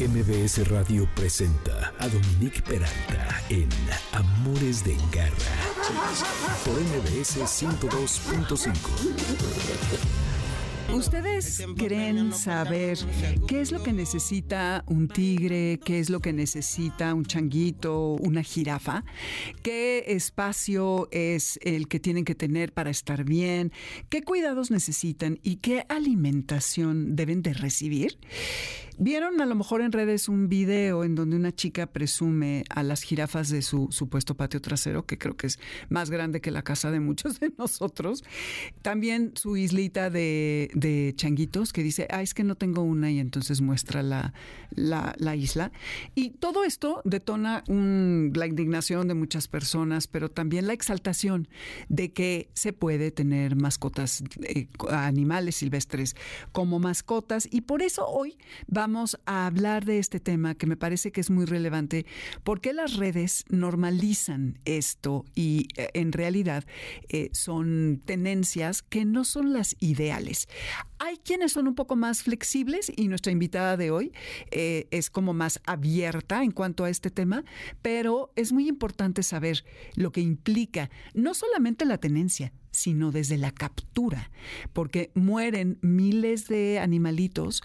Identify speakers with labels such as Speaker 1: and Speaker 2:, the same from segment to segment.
Speaker 1: MBS Radio presenta a Dominique Peralta en Amores de Garra por MBS 102.5.
Speaker 2: ¿Ustedes creen saber qué es lo que necesita un tigre, qué es lo que necesita un changuito, una jirafa? ¿Qué espacio es el que tienen que tener para estar bien? ¿Qué cuidados necesitan y qué alimentación deben de recibir? Vieron a lo mejor en redes un video en donde una chica presume a las jirafas de su supuesto patio trasero, que creo que es más grande que la casa de muchos de nosotros. También su islita de, changuitos que dice, ah, es que no tengo una y entonces muestra la, la, isla. Y todo esto detona la indignación de muchas personas, pero también la exaltación de que se puede tener mascotas, eh, animales silvestres como mascotas. Y por eso hoy va vamos a hablar de este tema que me parece que es muy relevante, porque las redes normalizan esto y eh, en realidad eh, son tenencias que no son las ideales. Hay quienes son un poco más flexibles y nuestra invitada de hoy eh, es como más abierta en cuanto a este tema, pero es muy importante saber lo que implica no solamente la tenencia, sino desde la captura, porque mueren miles de animalitos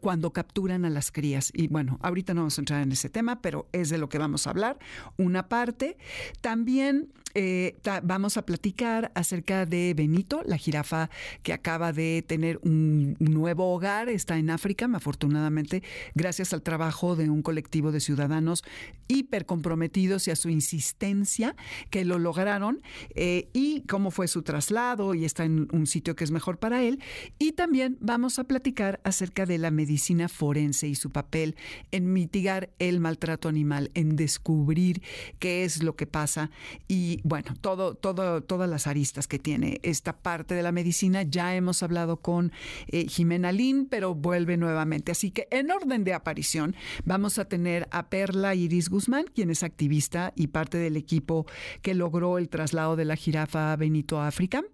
Speaker 2: cuando capturan a las crías. Y bueno, ahorita no vamos a entrar en ese tema, pero es de lo que vamos a hablar. Una parte. También eh, vamos a platicar acerca de Benito, la jirafa que acaba de tener un, nuevo hogar, está en África, afortunadamente, gracias al trabajo de un colectivo de ciudadanos hiper comprometidos y a su insistencia que lo lograron eh, y cómo fue su traslado y está en un sitio que es mejor para él. Y también vamos a platicar acerca de la medicina forense y su papel en mitigar el maltrato animal, en descubrir qué es lo que pasa y bueno, todo, todo, todas las aristas que tiene esta parte de la medicina. Ya hemos hablado con eh, Jimena Lin, pero vuelve nuevamente. Así que en orden de aparición vamos a tener a Perla Iris Guzmán, quien es activista y parte del equipo que logró el traslado de la jirafa Benito a África.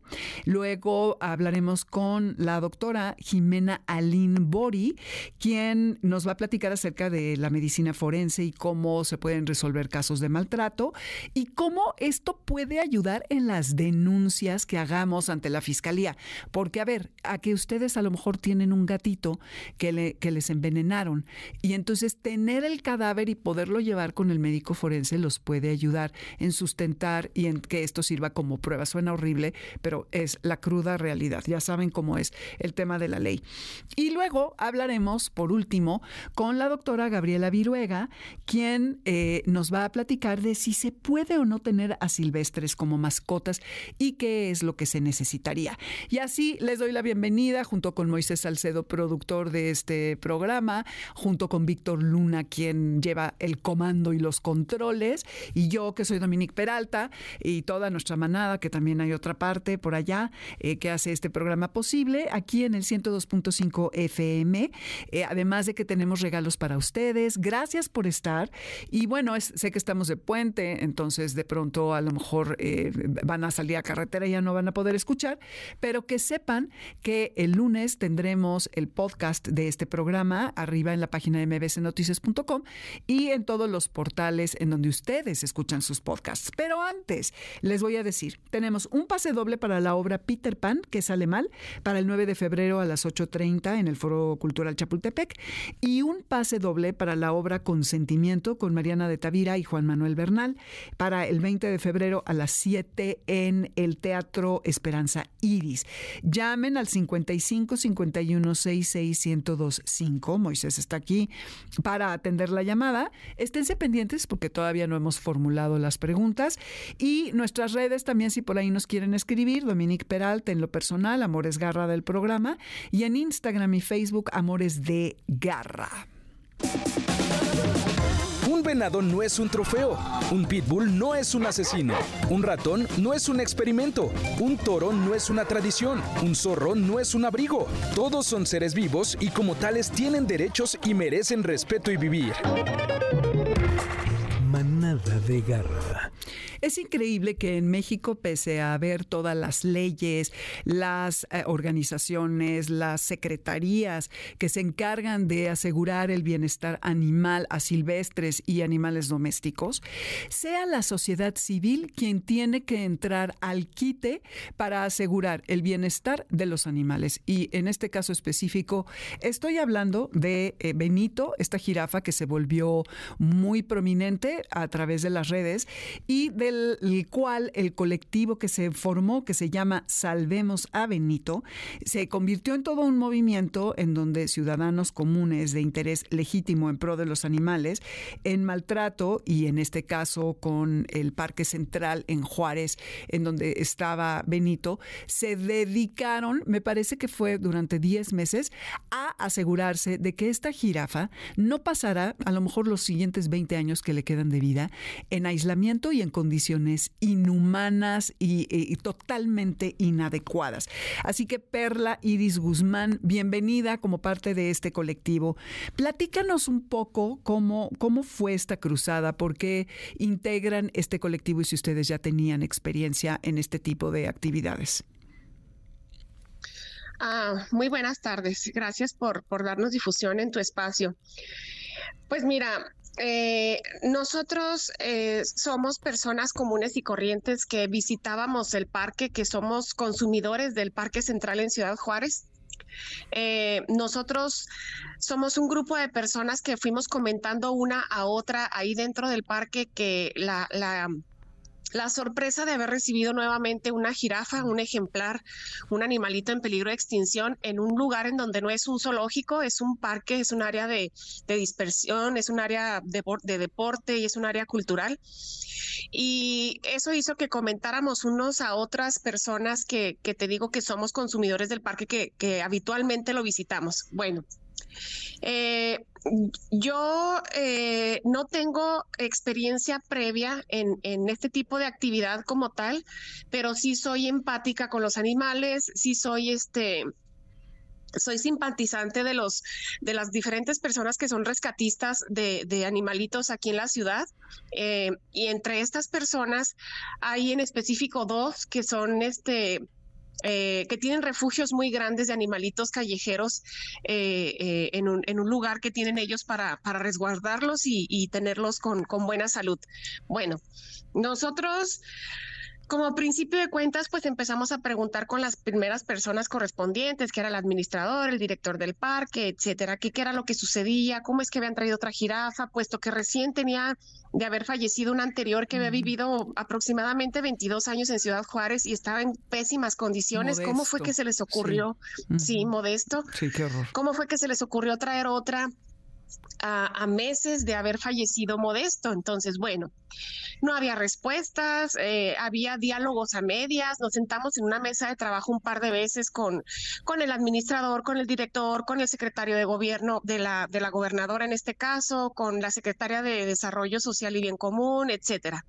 Speaker 2: Luego hablaremos con la doctora Jimena Alin Bori, quien nos va a platicar acerca de la medicina forense y cómo se pueden resolver casos de maltrato y cómo esto puede ayudar en las denuncias que hagamos ante la fiscalía. Porque, a ver, a que ustedes a lo mejor tienen un gatito que, que les envenenaron y entonces tener el cadáver y poderlo llevar con el médico forense los puede ayudar en sustentar y en que esto sirva como prueba. Suena horrible, pero es la cruda realidad. Ya saben cómo es el tema de la ley. Y luego hablaremos, por último, con la doctora Gabriela Viruega, quien eh, nos va a platicar de si se puede o no tener así silvestres como mascotas y qué es lo que se necesitaría. Y así les doy la bienvenida junto con Moisés Salcedo, productor de este programa, junto con Víctor Luna, quien lleva el comando y los controles, y yo que soy Dominique Peralta y toda nuestra manada, que también hay otra parte por allá eh, que hace este programa posible, aquí en el 102.5 FM, eh, además de que tenemos regalos para ustedes. Gracias por estar. Y bueno, sé que estamos de puente, entonces de pronto a lo mejor eh, van a salir a carretera y ya no van a poder escuchar, pero que sepan que el lunes tendremos el podcast de este programa arriba en la página de mbsnoticias.com y en todos los portales en donde ustedes escuchan sus podcasts. Pero antes, les voy a decir, tenemos un pase doble para la obra Peter Pan, que sale mal, para el 9 de febrero a las 8.30 en el Foro Cultural Chapultepec, y un pase doble para la obra Consentimiento con Mariana de Tavira y Juan Manuel Bernal para el 20 de febrero a las 7 en el Teatro Esperanza Iris. Llamen al 55 51 66 1025. Moisés está aquí para atender la llamada. Esténse pendientes porque todavía no hemos formulado las preguntas. Y nuestras redes también, si por ahí nos quieren escribir, Dominique Peralta en lo personal, Amores Garra del programa, y en Instagram y Facebook, Amores de Garra.
Speaker 3: Un venado no es un trofeo, un pitbull no es un asesino, un ratón no es un experimento, un toro no es una tradición, un zorro no es un abrigo. Todos son seres vivos y como tales tienen derechos y merecen respeto y vivir.
Speaker 1: Manada de garra
Speaker 2: Es increíble que en México, pese a haber todas las leyes, las eh, organizaciones, las secretarías que se encargan de asegurar el bienestar animal a silvestres y animales domésticos, sea la sociedad civil quien tiene que entrar al quite para asegurar el bienestar de los animales. Y en este caso específico, estoy hablando de eh, Benito, esta jirafa que se volvió muy prominente a través de las redes y del cual el colectivo que se formó, que se llama Salvemos a Benito, se convirtió en todo un movimiento en donde ciudadanos comunes de interés legítimo en pro de los animales, en maltrato y en este caso con el Parque Central en Juárez, en donde estaba Benito, se dedicaron, me parece que fue durante 10 meses, a asegurarse de que esta jirafa no pasará a lo mejor los siguientes 20 años que le quedan de vida en aislamiento y en condiciones inhumanas y, totalmente inadecuadas. Así que Perla Iris Guzmán, bienvenida como parte de este colectivo. Platícanos un poco cómo, cómo fue esta cruzada, por qué integran este colectivo y si ustedes ya tenían experiencia en este tipo de actividades.
Speaker 4: Ah, muy buenas tardes. Gracias por, por darnos difusión en tu espacio. Pues mira, eh, nosotros eh, somos personas comunes y corrientes que visitábamos el parque, que somos consumidores del Parque Central en Ciudad Juárez. Eh, nosotros somos un grupo de personas que fuimos comentando una a otra ahí dentro del parque que la, la la sorpresa de haber recibido nuevamente una jirafa, un ejemplar, un animalito en peligro de extinción en un lugar en donde no es un zoológico, es un parque, es un área de, dispersión, es un área de, deporte y es un área cultural. Y eso hizo que comentáramos unos a otras personas que, te digo que somos consumidores del parque que, que habitualmente lo visitamos. Bueno, eh, yo eh, no tengo experiencia previa en, este tipo de actividad como tal, pero sí soy empática con los animales, sí soy este soy simpatizante de los de las diferentes personas que son rescatistas de, animalitos aquí en la ciudad. Eh, y entre estas personas hay en específico dos que son este eh, que tienen refugios muy grandes de animalitos callejeros eh, eh, en, un, lugar que tienen ellos para, resguardarlos y, tenerlos con buena salud. Bueno, nosotros como principio de cuentas, pues empezamos a preguntar con las primeras personas correspondientes, que era el administrador, el director del parque, etcétera, qué, era lo que sucedía, cómo es que habían traído otra jirafa, puesto que recién tenía de haber fallecido un anterior que había vivido aproximadamente 22 años en Ciudad Juárez y estaba en pésimas condiciones. ¿Cómo fue que se les ocurrió? Sí, modesto.
Speaker 2: Sí, qué horror.
Speaker 4: ¿Cómo fue que se les ocurrió traer otra? A, meses de haber fallecido Modesto. Entonces, bueno, no había respuestas, eh, había diálogos a medias, nos sentamos en una mesa de trabajo un par de veces con, con el administrador, con el director, con el secretario de gobierno de la, de la gobernadora en este caso, con la secretaria de Desarrollo Social y Bien Común, etcétera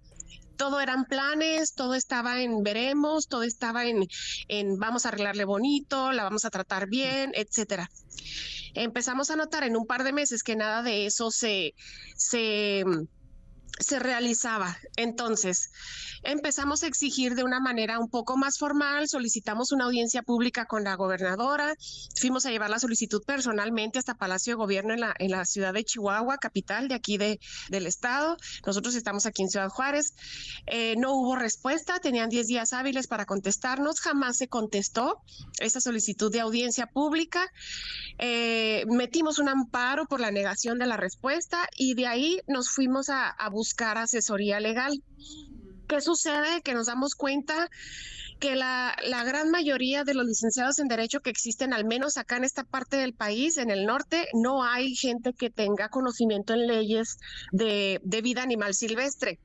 Speaker 4: todo eran planes, todo estaba en veremos, todo estaba en, en vamos a arreglarle bonito, la vamos a tratar bien, etcétera empezamos a notar en un par de meses que nada de eso se, se se realizaba. Entonces, empezamos a exigir de una manera un poco más formal, solicitamos una audiencia pública con la gobernadora, fuimos a llevar la solicitud personalmente hasta Palacio de Gobierno en la, ciudad de Chihuahua, capital de aquí de, del estado. Nosotros estamos aquí en Ciudad Juárez. Eh, no hubo respuesta, tenían 10 días hábiles para contestarnos, jamás se contestó esa solicitud de audiencia pública. Eh, metimos un amparo por la negación de la respuesta y de ahí nos fuimos a buscar buscar asesoría legal. ¿Qué sucede? Que nos damos cuenta que la, la, gran mayoría de los licenciados en Derecho que existen, al menos acá en esta parte del país, en el norte, no hay gente que tenga conocimiento en leyes de, de vida animal silvestre.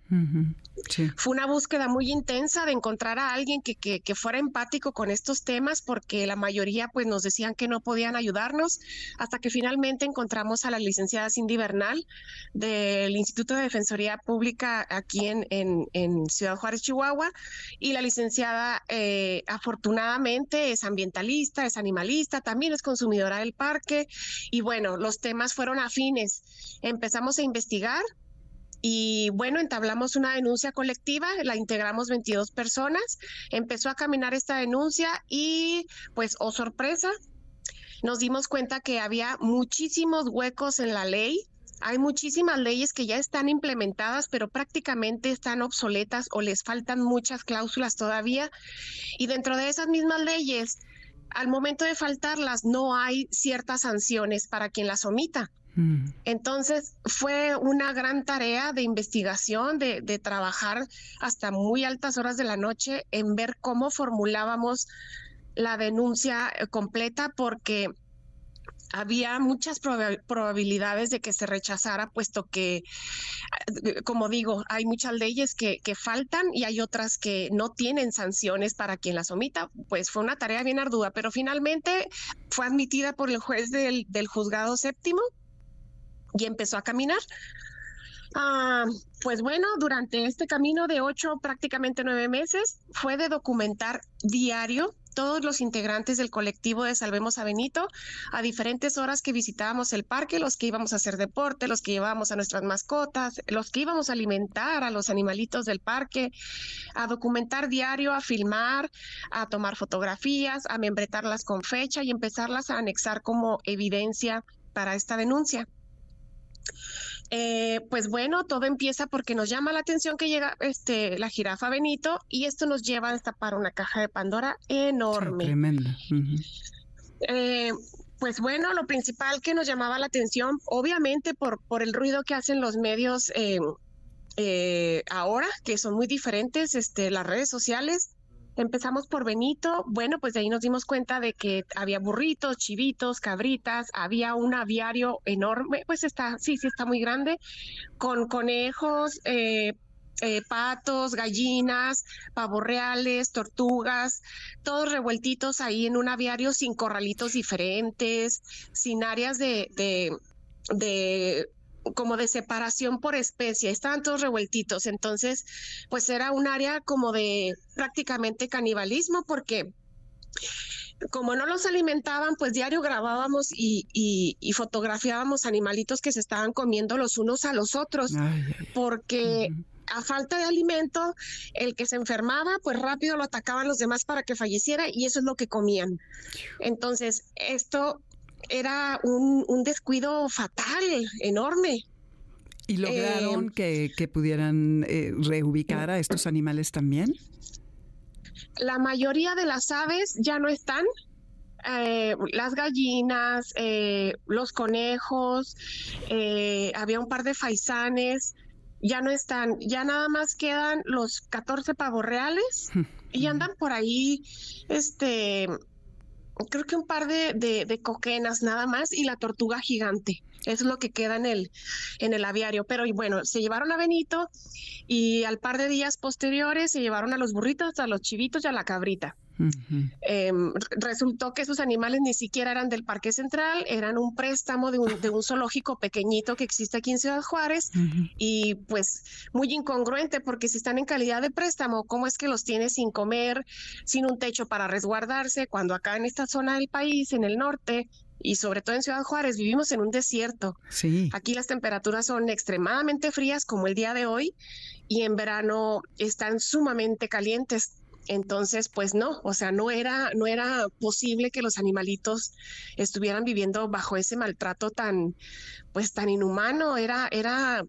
Speaker 4: Fue una búsqueda muy intensa de encontrar a alguien que, que, que, fuera empático con estos temas, porque la mayoría pues nos decían que no podían ayudarnos, hasta que finalmente encontramos a la licenciada Cindy Bernal del Instituto de Defensoría Pública aquí en, en, en Ciudad Juárez, Chihuahua, y la licenciada eh, afortunadamente es ambientalista, es animalista, también es consumidora del parque y bueno, los temas fueron afines. Empezamos a investigar y bueno, entablamos una denuncia colectiva, la integramos 22 personas, empezó a caminar esta denuncia y pues, oh sorpresa, nos dimos cuenta que había muchísimos huecos en la ley. Hay muchísimas leyes que ya están implementadas, pero prácticamente están obsoletas o les faltan muchas cláusulas todavía. Y dentro de esas mismas leyes, al momento de faltarlas, no hay ciertas sanciones para quien las omita. Mm. Entonces fue una gran tarea de investigación, de, de, trabajar hasta muy altas horas de la noche en ver cómo formulábamos la denuncia eh, completa porque había muchas probabilidades de que se rechazara, puesto que, como digo, hay muchas leyes que, que, faltan y hay otras que no tienen sanciones para quien las omita. Pues fue una tarea bien ardua, pero finalmente fue admitida por el juez del, del juzgado séptimo y empezó a caminar. Ah, pues bueno, durante este camino de ocho, prácticamente nueve meses, fue de documentar diario todos los integrantes del colectivo de Salvemos a Benito a diferentes horas que visitábamos el parque, los que íbamos a hacer deporte, los que llevábamos a nuestras mascotas, los que íbamos a alimentar a los animalitos del parque, a documentar diario, a filmar, a tomar fotografías, a membretarlas con fecha y empezarlas a anexar como evidencia para esta denuncia. Eh, pues bueno, todo empieza porque nos llama la atención que llega este, la jirafa Benito y esto nos lleva a destapar una caja de Pandora enorme. tremenda. Eh, pues bueno, lo principal que nos llamaba la atención, obviamente por, por el ruido que hacen los medios eh, ahora, que son muy diferentes, este, las redes sociales, Empezamos por Benito, bueno, pues de ahí nos dimos cuenta de que había burritos, chivitos, cabritas, había un aviario enorme, pues está, sí, sí está muy grande, con conejos, eh, eh, patos, gallinas, pavos reales, tortugas, todos revueltitos ahí en un aviario sin corralitos diferentes, sin áreas de, como de separación por especie, estaban todos revueltitos, entonces pues era un área como de prácticamente canibalismo porque como no los alimentaban, pues diario grabábamos y, y, fotografiábamos animalitos que se estaban comiendo los unos a los otros, porque a falta de alimento, el que se enfermaba, pues rápido lo atacaban los demás para que falleciera y eso es lo que comían. Entonces, esto era un, descuido fatal, enorme.
Speaker 2: ¿Y lograron eh, que, pudieran eh, reubicar a estos animales también?
Speaker 4: La mayoría de las aves ya no están. Eh, las gallinas, los conejos, había un par de faisanes, ya no están, ya nada más quedan los 14 pavos reales y andan por ahí, este, creo que un par de, de, coquenas nada más y la tortuga gigante. es lo que queda en el, en el aviario. Pero y bueno, se llevaron a Benito y al par de días posteriores se llevaron a los burritos, a los chivitos y a la cabrita. Em, resultó que esos animales ni siquiera eran del Parque Central, eran un préstamo de un, de un zoológico pequeñito que existe aquí en Ciudad Juárez y pues muy incongruente porque si están en calidad de préstamo, ¿cómo es que los tiene sin comer, sin un techo para resguardarse, cuando acá en esta zona del país, en el norte, y sobre todo en Ciudad Juárez vivimos en un desierto. Sí. Aquí las temperaturas son extremadamente frías como el día de hoy y en verano están sumamente calientes. Entonces, pues no, o sea, no era, no era posible que los animalitos estuvieran viviendo bajo ese maltrato tan, pues tan inhumano, era, era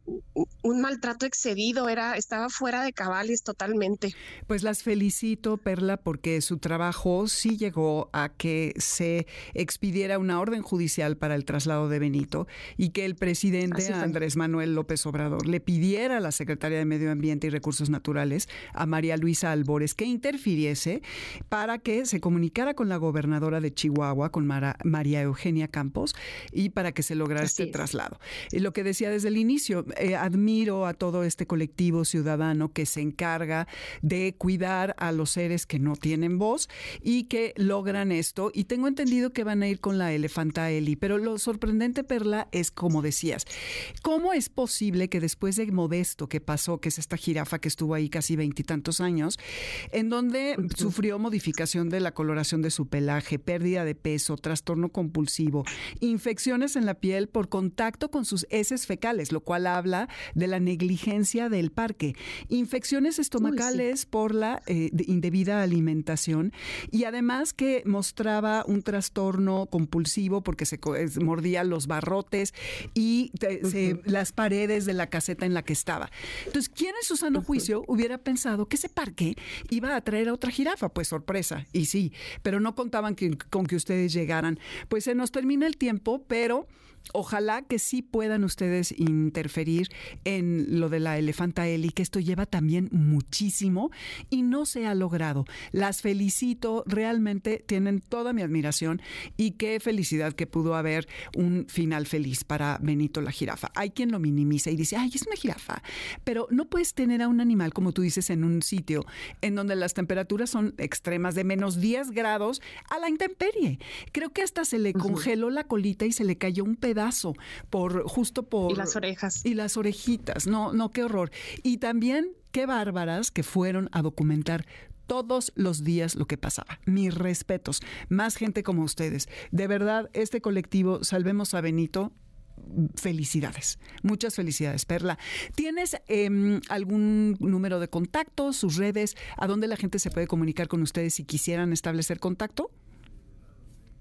Speaker 4: un maltrato excedido, era, estaba fuera de cabales totalmente.
Speaker 2: Pues las felicito, Perla, porque su trabajo sí llegó a que se expidiera una orden judicial para el traslado de Benito y que el presidente Andrés Manuel López Obrador le pidiera a la secretaria de Medio Ambiente y Recursos Naturales, a María Luisa Albores, que interfiriese para que se comunicara con la gobernadora de Chihuahua, con María Eugenia Campos, y para que se lograra este traslado lado. Y lo que decía desde el inicio, eh, admiro a todo este colectivo ciudadano que se encarga de cuidar a los seres que no tienen voz y que logran esto. Y tengo entendido que van a ir con la elefanta Eli, pero lo sorprendente, Perla, es como decías, ¿cómo es posible que después de Modesto que pasó, que es esta jirafa que estuvo ahí casi veintitantos años, en donde sufrió modificación de la coloración de su pelaje, pérdida de peso, trastorno compulsivo, infecciones en la piel por contacto contacto con sus heces fecales, lo cual habla de la negligencia del parque, infecciones estomacales por la eh, indebida alimentación y además que mostraba un trastorno compulsivo porque se mordía los barrotes y las paredes de la caseta en la que estaba. Entonces, ¿quién en su sano juicio hubiera pensado que ese parque iba a traer a otra jirafa? Pues sorpresa, y sí, pero no contaban con que ustedes llegaran. Pues se nos termina el tiempo, pero Ojalá que sí puedan ustedes interferir en lo de la elefanta Eli, que esto lleva también muchísimo y no se ha logrado. Las felicito, realmente tienen toda mi admiración y qué felicidad que pudo haber un final feliz para Benito la jirafa. Hay quien lo minimiza y dice, ay, es una jirafa, pero no puedes tener a un animal, como tú dices, en un sitio en donde las temperaturas son extremas de menos 10 grados a la intemperie. Creo que hasta se le congeló la colita y se le cayó un pedazo pedazo, por justo por...
Speaker 4: Y las orejas.
Speaker 2: Y las orejitas, no, no, qué horror. Y también qué bárbaras que fueron a documentar todos los días lo que pasaba. Mis respetos, más gente como ustedes. De verdad, este colectivo, Salvemos a Benito, felicidades. Muchas felicidades, Perla. ¿Tienes em, algún número de contacto, sus redes, a dónde la gente se puede comunicar con ustedes si quisieran establecer contacto?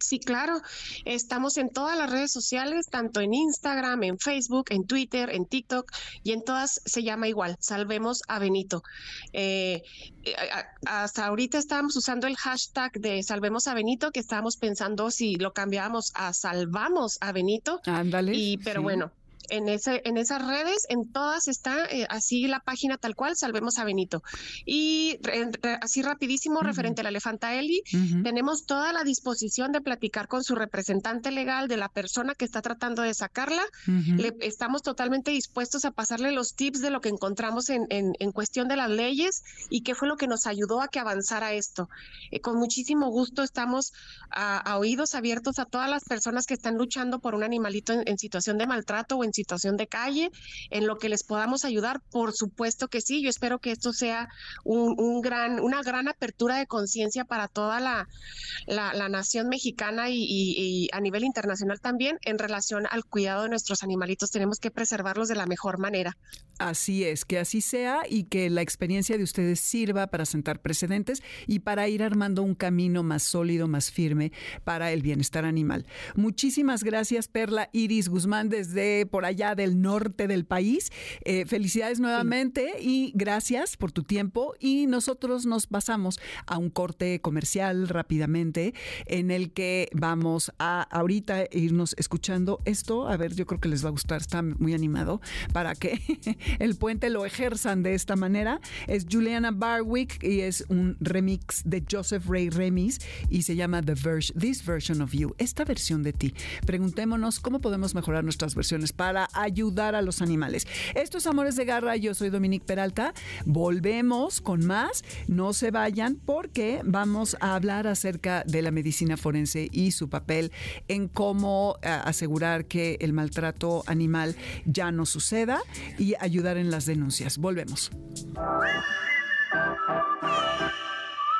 Speaker 4: Sí, claro. Estamos en todas las redes sociales, tanto en Instagram, en Facebook, en Twitter, en TikTok, y en todas se llama igual, Salvemos a Benito. Eh, eh, hasta ahorita estábamos usando el hashtag de Salvemos a Benito, que estábamos pensando si lo cambiábamos a Salvamos a Benito.
Speaker 2: Ándale.
Speaker 4: Y, pero bueno, en, ese, en esas redes, en todas está eh, así la página tal cual, Salvemos a Benito. Y así rapidísimo, referente a la elefanta Eli, tenemos toda la disposición de platicar con su representante legal de la persona que está tratando de sacarla. Le, estamos totalmente dispuestos a pasarle los tips de lo que encontramos en, en, cuestión de las leyes y qué fue lo que nos ayudó a que avanzara esto. Eh, con muchísimo gusto estamos a, oídos abiertos a todas las personas que están luchando por un animalito en, en situación de maltrato o en situación de calle, en lo que les podamos ayudar, por supuesto que sí. Yo espero que esto sea un, gran, una gran apertura de conciencia para toda la, la, nación mexicana y, a nivel internacional también en relación al cuidado de nuestros animalitos. Tenemos que preservarlos de la mejor manera.
Speaker 2: Así es, que así sea y que la experiencia de ustedes sirva para sentar precedentes y para ir armando un camino más sólido, más firme para el bienestar animal. Muchísimas gracias, Perla Iris Guzmán, desde por allá del norte del país. Eh, felicidades nuevamente y gracias por tu tiempo. Y nosotros nos pasamos a un corte comercial rápidamente en el que vamos a ahorita irnos escuchando esto. A ver, yo creo que les va a gustar, está muy animado para que el puente lo ejerzan de esta manera. Es Juliana Barwick y es un remix de Joseph Ray Remis y se llama The Version, This Version of You, esta versión de ti. Preguntémonos cómo podemos mejorar nuestras versiones para ayudar a los animales. Esto es Amores de Garra, yo soy Dominique Peralta. Volvemos con más, no se vayan porque vamos a hablar acerca de la medicina forense y su papel en cómo eh, asegurar que el maltrato animal ya no suceda y ayudar en las denuncias. Volvemos.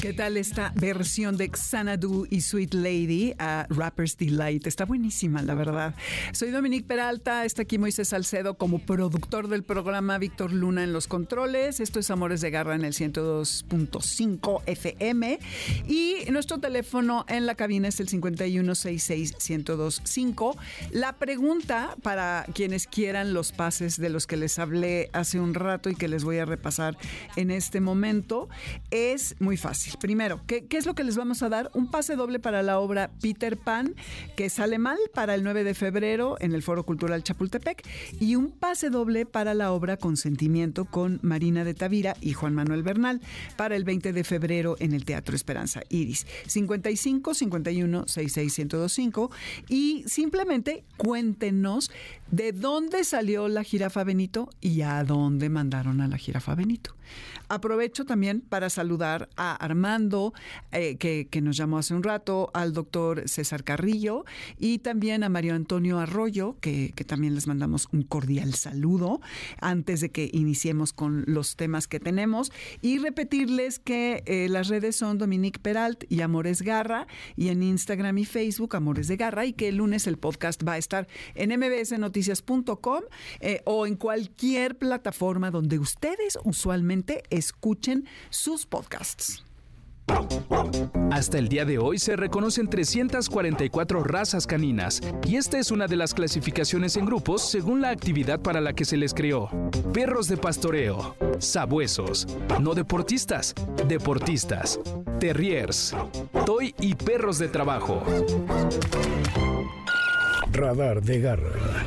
Speaker 2: ¿Qué tal esta versión de Xanadu y Sweet Lady a Rapper's Delight? Está buenísima, la verdad. Soy Dominique Peralta, está aquí Moisés Salcedo como productor del programa, Víctor Luna en los controles. Esto es Amores de Garra en el 102.5 FM. Y nuestro teléfono en la cabina es el 5166-1025. La pregunta para quienes quieran los pases de los que les hablé hace un rato y que les voy a repasar en este momento es muy fácil. Primero, ¿qué, ¿qué, es lo que les vamos a dar? Un pase doble para la obra Peter Pan, que sale mal para el 9 de febrero en el Foro Cultural Chapultepec, y un pase doble para la obra Consentimiento con Marina de Tavira y Juan Manuel Bernal para el 20 de febrero en el Teatro Esperanza Iris. 55 51 66 1025 y simplemente cuéntenos de dónde salió la jirafa Benito y a dónde mandaron a la jirafa Benito. Aprovecho también para saludar a Armando, eh, que, nos llamó hace un rato, al doctor César Carrillo y también a Mario Antonio Arroyo, que, también les mandamos un cordial saludo antes de que iniciemos con los temas que tenemos. Y repetirles que eh, las redes son Dominique Peralt y Amores Garra, y en Instagram y Facebook Amores de Garra, y que el lunes el podcast va a estar en mbsnoticias.com eh, o en cualquier plataforma donde ustedes usualmente escuchen sus podcasts.
Speaker 3: Hasta el día de hoy se reconocen 344 razas caninas y esta es una de las clasificaciones en grupos según la actividad para la que se les creó. Perros de pastoreo, sabuesos, no deportistas, deportistas, terriers, toy y perros de trabajo.
Speaker 1: Radar de garra.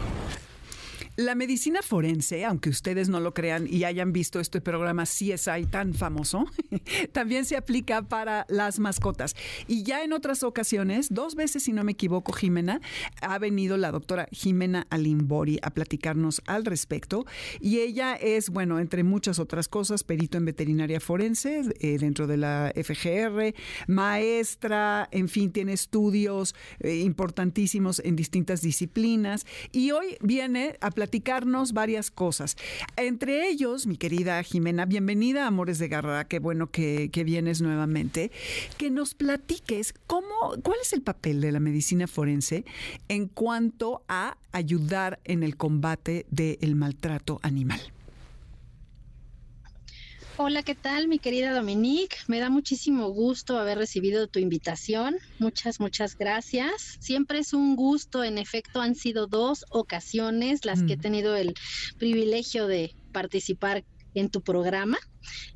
Speaker 2: La medicina forense, aunque ustedes no lo crean y hayan visto este programa CSI tan famoso, también se aplica para las mascotas. Y ya en otras ocasiones, dos veces si no me equivoco, Jimena, ha venido la doctora Jimena Alimbori a platicarnos al respecto. Y ella es, bueno, entre muchas otras cosas, perito en veterinaria forense eh, dentro de la FGR, maestra, en fin, tiene estudios eh, importantísimos en distintas disciplinas. Y hoy viene a platicar platicarnos varias cosas. Entre ellos, mi querida Jimena, bienvenida Amores de Garra, qué bueno que, vienes nuevamente, que nos platiques cómo, cuál es el papel de la medicina forense en cuanto a ayudar en el combate del maltrato animal.
Speaker 5: Hola, ¿qué tal, mi querida Dominique? Me da muchísimo gusto haber recibido tu invitación. Muchas, muchas gracias. Siempre es un gusto. En efecto, han sido dos ocasiones las que he mm. tenido el privilegio de participar en tu programa.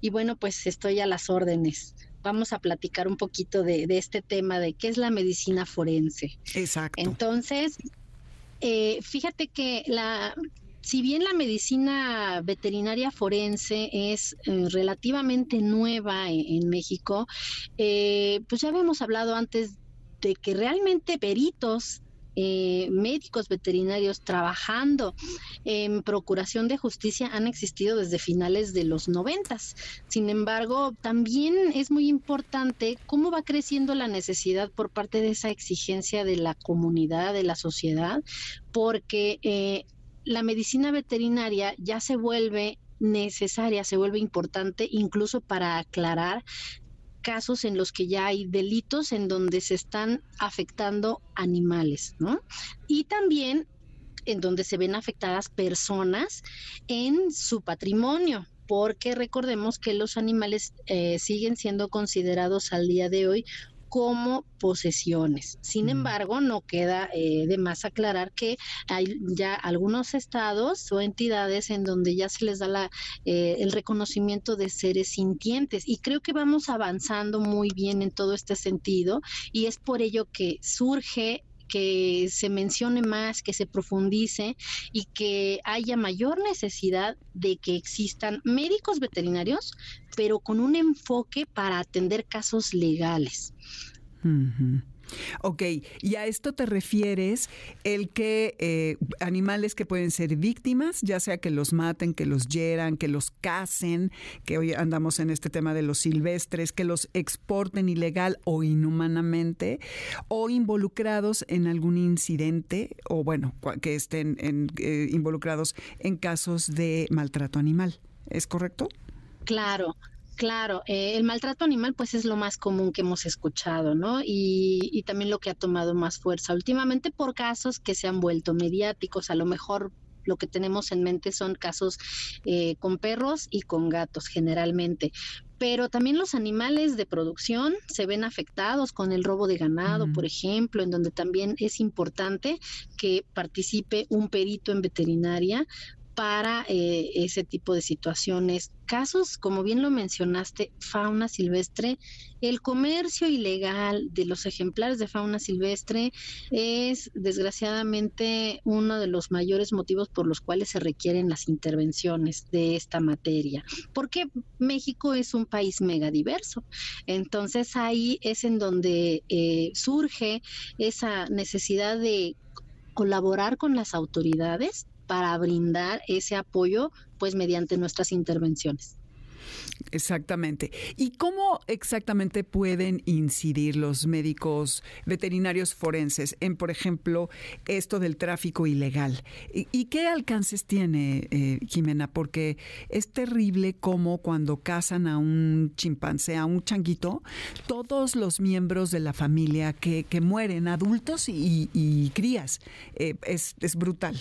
Speaker 5: Y bueno, pues estoy a las órdenes. Vamos a platicar un poquito de, este tema de qué es la medicina forense.
Speaker 2: Exacto.
Speaker 5: Entonces, eh, fíjate que la, si bien la medicina veterinaria forense es eh, relativamente nueva en, México, eh, pues ya habíamos hablado antes de que realmente peritos eh, médicos veterinarios trabajando en procuración de justicia han existido desde finales de los noventas. Sin embargo, también es muy importante cómo va creciendo la necesidad por parte de esa exigencia de la comunidad, de la sociedad, porque la medicina veterinaria ya se vuelve necesaria, se vuelve importante incluso para aclarar casos en los que ya hay delitos en donde se están afectando animales, ¿no? Y también en donde se ven afectadas personas en su patrimonio, porque recordemos que los animales eh, siguen siendo considerados al día de hoy como posesiones. Sin mm. embargo, no queda eh, de más aclarar que hay ya algunos estados o entidades en donde ya se les da la, eh, el reconocimiento de seres sintientes y creo que vamos avanzando muy bien en todo este sentido y es por ello que surge que se mencione más, que se profundice y que haya mayor necesidad de que existan médicos veterinarios, pero con un enfoque para atender casos legales.
Speaker 2: Ok, y a esto te refieres el que eh, animales que pueden ser víctimas, ya sea que los maten, que los hieran, que los casen, que hoy andamos en este tema de los silvestres, que los exporten ilegal o inhumanamente, o involucrados en algún incidente, o bueno, que estén eh, involucrados en casos de maltrato animal. ¿Es correcto?
Speaker 5: Claro, Claro, eh, el maltrato animal pues es lo más común que hemos escuchado, ¿no? Y, también lo que ha tomado más fuerza últimamente por casos que se han vuelto mediáticos, a lo mejor lo que tenemos en mente son casos eh, con perros y con gatos generalmente. Pero también los animales de producción se ven afectados con el robo de ganado, por ejemplo, en donde también es importante que participe un perito en veterinaria para eh, ese tipo de situaciones. Casos, como bien lo mencionaste, fauna silvestre, el comercio ilegal de los ejemplares de fauna silvestre es desgraciadamente uno de los mayores motivos por los cuales se requieren las intervenciones de esta materia, porque México es un país megadiverso. Entonces ahí es en donde eh, surge esa necesidad de colaborar con las autoridades para brindar ese apoyo pues mediante nuestras intervenciones.
Speaker 2: Exactamente. ¿Y cómo exactamente pueden incidir los médicos veterinarios forenses en, por ejemplo, esto del tráfico ilegal? ¿Y, qué alcances tiene, eh, Jimena? Porque es terrible como cuando cazan a un chimpancé, a un changuito, todos los miembros de la familia que, mueren, adultos y, crías, eh, es, es brutal.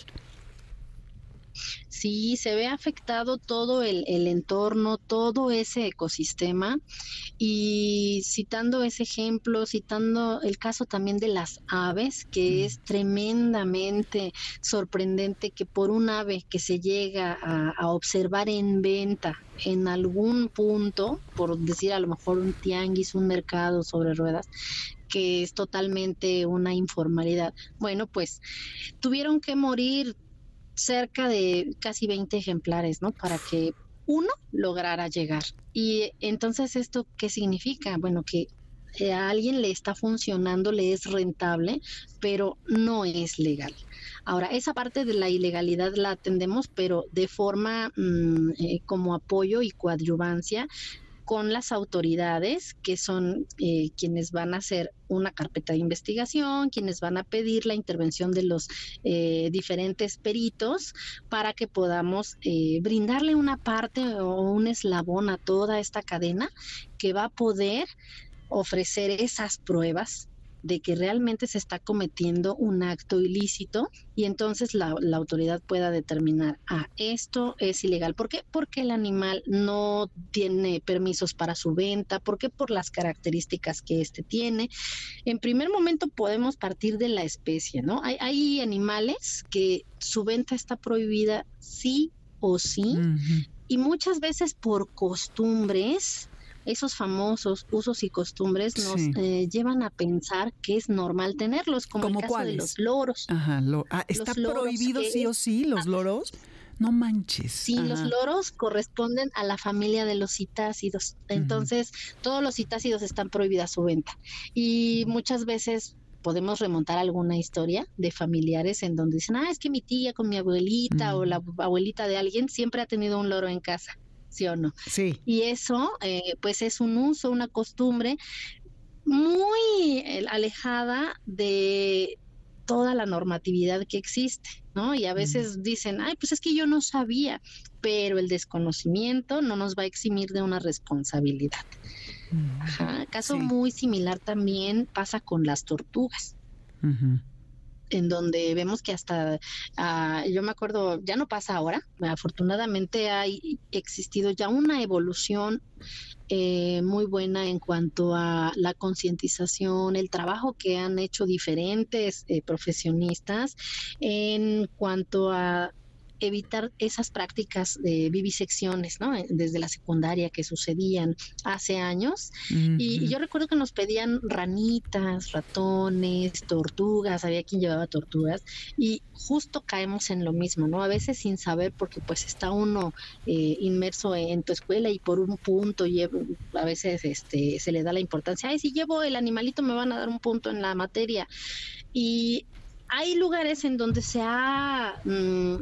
Speaker 5: Sí, se ve afectado todo el, entorno, todo ese ecosistema. Y citando ese ejemplo, citando el caso también de las aves, que es tremendamente sorprendente que por un ave que se llega a, a observar en venta en algún punto, por decir a lo mejor un tianguis, un mercado sobre ruedas, que es totalmente una informalidad. Bueno, pues tuvieron que morir cerca de casi 20 ejemplares, ¿no? Para que uno lograra llegar. Y entonces, ¿esto qué significa? Bueno, que eh, a alguien le está funcionando, le es rentable, pero no es legal. Ahora, esa parte de la ilegalidad la atendemos, pero de forma mm, eh, como apoyo y coadyuvancia con las autoridades, que son eh, quienes van a hacer una carpeta de investigación, quienes van a pedir la intervención de los eh, diferentes peritos para que podamos eh, brindarle una parte o un eslabón a toda esta cadena que va a poder ofrecer esas pruebas de que realmente se está cometiendo un acto ilícito y entonces la, autoridad pueda determinar, ah, esto es ilegal. ¿Por qué? Porque el animal no tiene permisos para su venta, ¿por qué? Por las características que éste tiene. En primer momento podemos partir de la especie, ¿no? Hay, hay animales que su venta está prohibida sí o sí. Y muchas veces por costumbres esos famosos usos y costumbres nos eh, llevan a pensar que es normal tenerlos, como el caso de los loros.
Speaker 2: Ajá, ah, ¿está prohibido sí o sí los ah, loros? No manches.
Speaker 5: Sí, los loros corresponden a la familia de los citácidos. Entonces, todos los citácidos están prohibidas su venta. Y muchas veces podemos remontar alguna historia de familiares en donde dicen, ah, es que mi tía con mi abuelita o la abuelita de alguien siempre ha tenido un loro en casa. ¿Sí o no?
Speaker 2: Sí.
Speaker 5: Y eso, eh, pues es un uso, una costumbre muy eh, alejada de toda la normatividad que existe, ¿no? Y a veces dicen, ay, pues es que yo no sabía, pero el desconocimiento no nos va a eximir de una responsabilidad. Ajá. Caso muy similar también pasa con las tortugas en donde vemos que hasta, ah, yo me acuerdo, ya no pasa ahora, afortunadamente ha existido ya una evolución eh, muy buena en cuanto a la concientización, el trabajo que han hecho diferentes eh, profesionistas en cuanto a evitar esas prácticas de vivisecciones, ¿no? Eh, desde la secundaria que sucedían hace años. y, yo recuerdo que nos pedían ranitas, ratones, tortugas, había quien llevaba tortugas, y justo caemos en lo mismo, ¿no? A veces sin saber, porque pues está uno eh, inmerso en tu escuela y por un punto llevo, a veces este, se le da la importancia, ay, si llevo el animalito me van a dar un punto en la materia. Y hay lugares en donde se ha mm,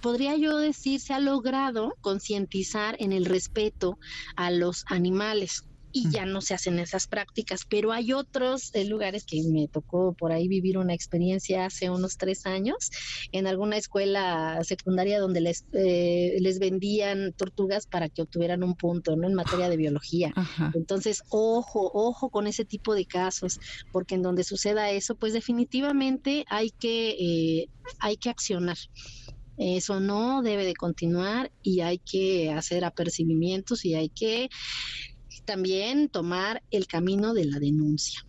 Speaker 5: podría yo decir, se ha logrado concientizar en el respeto a los animales y ya no se hacen esas prácticas, pero hay otros eh, lugares que me tocó por ahí vivir una experiencia hace unos tres años en alguna escuela secundaria donde les, eh, les vendían tortugas para que obtuvieran un punto, ¿no? En materia de biología. Entonces, ojo, ojo con ese tipo de casos, porque en donde suceda eso, pues definitivamente hay que, eh, hay que accionar. Eso no debe de continuar y hay que hacer apercibimientos y hay que también tomar el camino de la denuncia.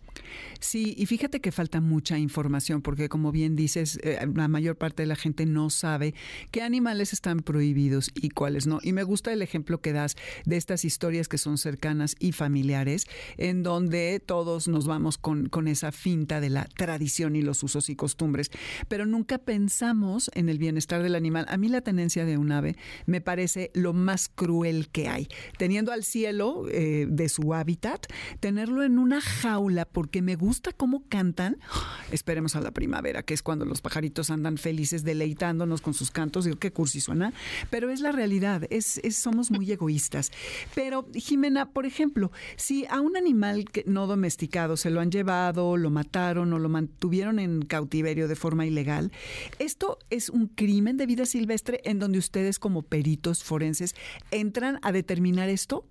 Speaker 2: Sí, y fíjate que falta mucha información porque como bien dices, eh, la mayor parte de la gente no sabe qué animales están prohibidos y cuáles no. Y me gusta el ejemplo que das de estas historias que son cercanas y familiares, en donde todos nos vamos con, con esa finta de la tradición y los usos y costumbres, pero nunca pensamos en el bienestar del animal. A mí la tenencia de un ave me parece lo más cruel que hay. Teniendo al cielo eh, de su hábitat, tenerlo en una jaula porque me gusta cómo cantan. Esperemos a la primavera, que es cuando los pajaritos andan felices deleitándonos con sus cantos. Digo, qué cursi suena, pero es la realidad. Es, somos muy egoístas. Pero, Jimena, por ejemplo, si a un animal que no domesticado se lo han llevado, lo mataron o lo mantuvieron en cautiverio de forma ilegal, esto es un crimen de vida silvestre en donde ustedes como peritos forenses entran a determinar esto.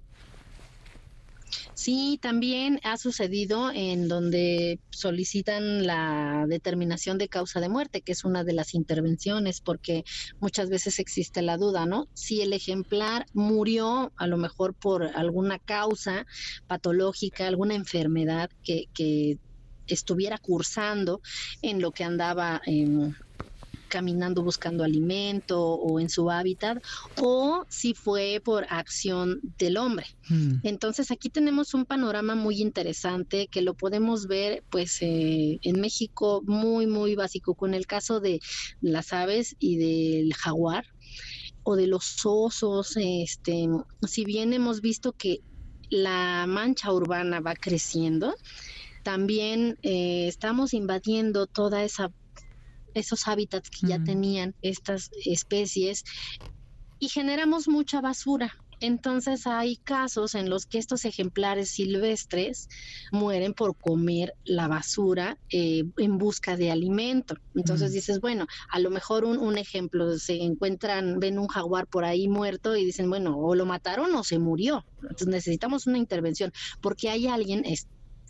Speaker 5: Sí, también ha sucedido en donde solicitan la determinación de causa de muerte, que es una de las intervenciones, porque muchas veces existe la duda, ¿no? Si el ejemplar murió a lo mejor por alguna causa patológica, alguna enfermedad que, que estuviera cursando en lo que andaba en caminando buscando alimento o en su hábitat, o si fue por acción del hombre. Hmm. Entonces aquí tenemos un panorama muy interesante que lo podemos ver pues eh, en México muy, muy básico con el caso de las aves y del jaguar o de los osos, este, si bien hemos visto que la mancha urbana va creciendo, también eh, estamos invadiendo toda esa esos hábitats que ya tenían estas especies y generamos mucha basura. Entonces hay casos en los que estos ejemplares silvestres mueren por comer la basura eh, en busca de alimento. Entonces dices, bueno, a lo mejor un, un, ejemplo, se encuentran, ven un jaguar por ahí muerto y dicen, bueno, o lo mataron o se murió. Entonces necesitamos una intervención porque hay alguien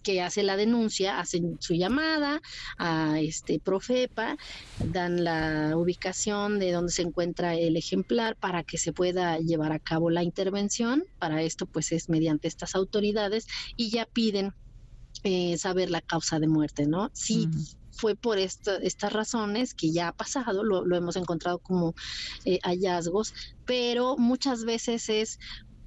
Speaker 5: que hace la denuncia, hacen su llamada a este Profepa, dan la ubicación de donde se encuentra el ejemplar para que se pueda llevar a cabo la intervención. Para esto, pues es mediante estas autoridades y ya piden eh, saber la causa de muerte, ¿no? Sí. Fue por estas razones que ya ha pasado, lo, hemos encontrado como eh, hallazgos, pero muchas veces es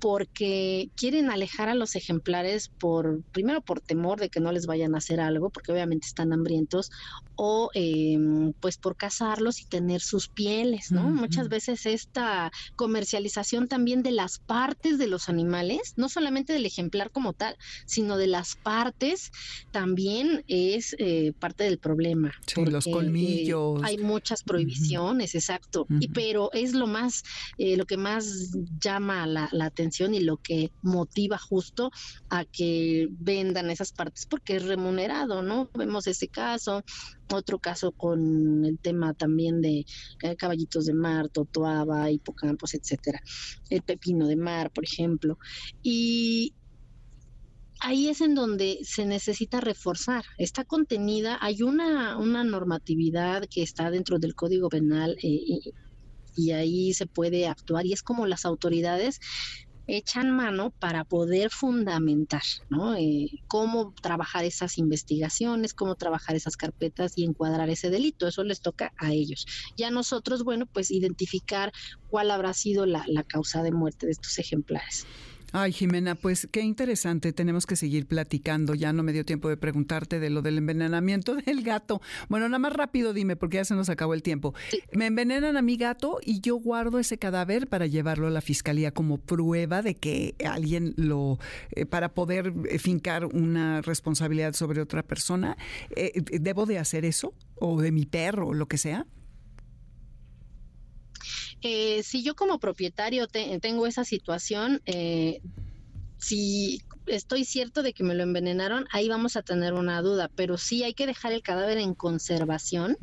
Speaker 5: porque quieren alejar a los ejemplares por, primero por temor de que no les vayan a hacer algo, porque obviamente están hambrientos, o em, pues por cazarlos y tener sus pieles, ¿no? Muchas veces esta comercialización también de las partes de los animales, no solamente del ejemplar como tal, sino de las partes, también es eh, parte del problema.
Speaker 2: Sí, los colmillos.
Speaker 5: hay muchas prohibiciones, exacto, y, pero es lo más, eh, lo que más llama la, la atención y lo que motiva justo a que vendan esas partes porque es remunerado, ¿no? Vemos ese caso, otro caso con el tema también de eh, caballitos de mar, totoaba, hipocampos, etcétera, el pepino de mar, por ejemplo, y ahí es en donde se necesita reforzar. Está contenida, hay una, una normatividad que está dentro del Código Penal eh, y ahí se puede actuar y es como las autoridades echan mano para poder fundamentar ¿no? Eh, cómo trabajar esas investigaciones, cómo trabajar esas carpetas y encuadrar ese delito. Eso les toca a ellos. Y a nosotros, bueno, pues identificar cuál habrá sido la causa de muerte de estos ejemplares.
Speaker 2: Ay, Jimena, pues qué interesante. Tenemos que seguir platicando. Ya no me dio tiempo de preguntarte de lo del envenenamiento del gato. Bueno, nada más rápido dime, porque ya se nos acabó el tiempo. Me envenenan a mi gato y yo guardo ese cadáver para llevarlo a la fiscalía como prueba de que alguien lo, eh, para poder eh, fincar una responsabilidad sobre otra persona. Eh, ¿Debo de hacer eso? ¿O de mi perro o lo que sea?
Speaker 5: Eh, si yo como propietario tengo esa situación, eh, si estoy cierto de que me lo envenenaron, ahí vamos a tener una duda, pero sí hay que dejar el cadáver en conservación.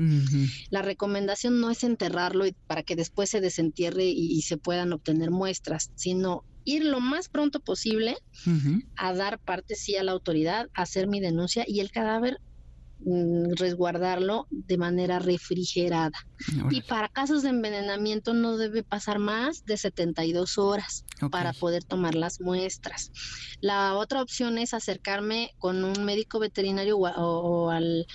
Speaker 5: La recomendación no es enterrarlo para que después se desentierre y, se puedan obtener muestras, sino ir lo más pronto posible a dar parte sí a la autoridad, a hacer mi denuncia y el cadáver mm, resguardarlo de manera refrigerada. Y para casos de envenenamiento no debe pasar más de 72 horas para poder tomar las muestras. La otra opción es acercarme con un médico veterinario o, al...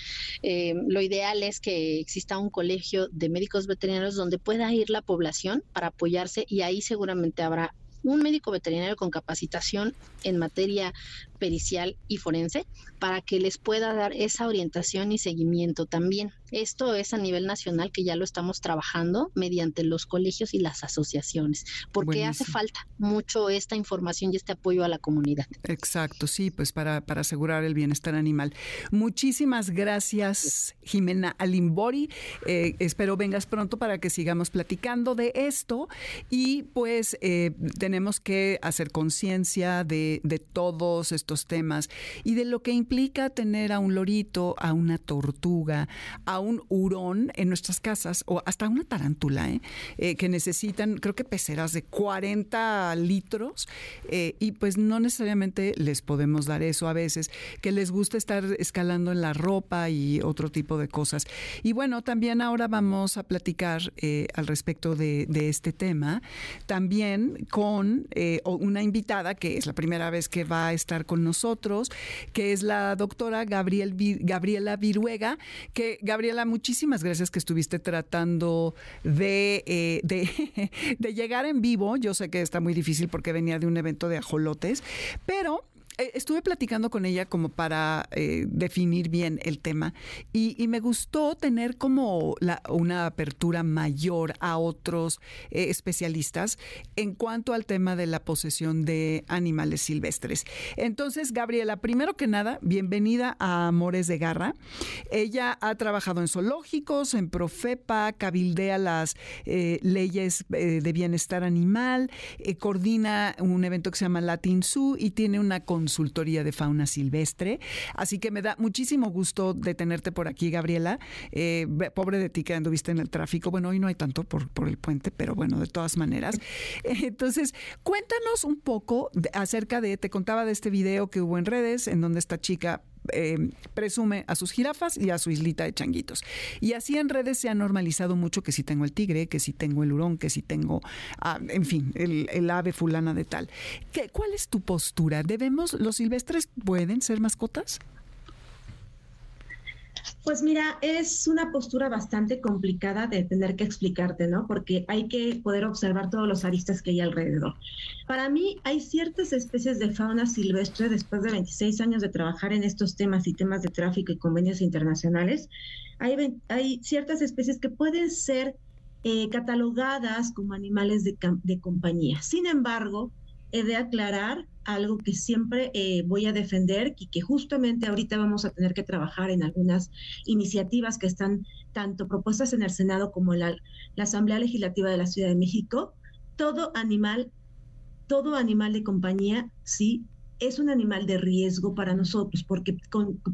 Speaker 5: Eh, lo ideal es que exista un colegio de médicos veterinarios donde pueda ir la población para apoyarse y ahí seguramente habrá un médico veterinario con capacitación en materia pericial y forense para que les pueda dar esa orientación y seguimiento también. Esto es a nivel nacional que ya lo estamos trabajando mediante los colegios y las asociaciones, porque hace falta mucho esta información y este apoyo a la comunidad.
Speaker 2: Exacto, sí, pues para, para asegurar el bienestar animal. Muchísimas gracias, Jimena Alimbori. Eh, espero vengas pronto para que sigamos platicando de esto y pues eh, tenemos que hacer conciencia de, de todos estos temas y de lo que implica tener a un lorito, a una tortuga, a un hurón en nuestras casas o hasta una tarántula, ¿eh? Eh, que necesitan, creo que peceras de 40 litros eh, y pues no necesariamente les podemos dar eso a veces, que les gusta estar escalando en la ropa y otro tipo de cosas. Y bueno, también ahora vamos a platicar al respecto de, de, este tema, también con una invitada que es la primera vez que va a estar con nosotros, que es la doctora Gabriel, Gabriela Viruega, que Gabriela, muchísimas gracias que estuviste tratando de, eh, de, llegar en vivo. Yo sé que está muy difícil porque venía de un evento de ajolotes, pero estuve platicando con ella como para eh, definir bien el tema y, me gustó tener como una apertura mayor a otros eh, especialistas en cuanto al tema de la posesión de animales silvestres. Entonces, Gabriela, primero que nada, bienvenida a Amores de Garra. Ella ha trabajado en zoológicos, en Profepa, cabildea las leyes de bienestar animal, coordina un evento que se llama Latin Zoo y tiene una consultoría de fauna silvestre. Así que me da muchísimo gusto de tenerte por aquí, Gabriela. Eh, pobre de ti que anduviste en el tráfico. Bueno, hoy no hay tanto por, por el puente, pero bueno, de todas maneras. Entonces, cuéntanos un poco acerca de, te contaba de este video que hubo en redes, en donde esta chica eh, presume a sus jirafas y a su islita de changuitos. Y así en redes se ha normalizado mucho que si tengo el tigre, que si tengo el hurón, que si tengo, ah, en fin, el, ave fulana de tal. ¿Qué, ¿Cuál es tu postura? ¿Debemos, los silvestres pueden ser mascotas?
Speaker 6: Pues mira, es una postura bastante complicada de tener que explicarte, ¿no? Porque hay que poder observar todos los aristas que hay alrededor. Para mí hay ciertas especies de fauna silvestre, después de 26 años de trabajar en estos temas y temas de tráfico y convenios internacionales, hay, ciertas especies que pueden ser eh, catalogadas como animales de, de compañía. Sin embargo, he de aclarar algo que siempre eh, voy a defender y que justamente ahorita vamos a tener que trabajar en algunas iniciativas que están tanto propuestas en el Senado como en la, Asamblea Legislativa de la Ciudad de México. Todo animal, todo animal de compañía, sí, es un animal de riesgo para nosotros porque,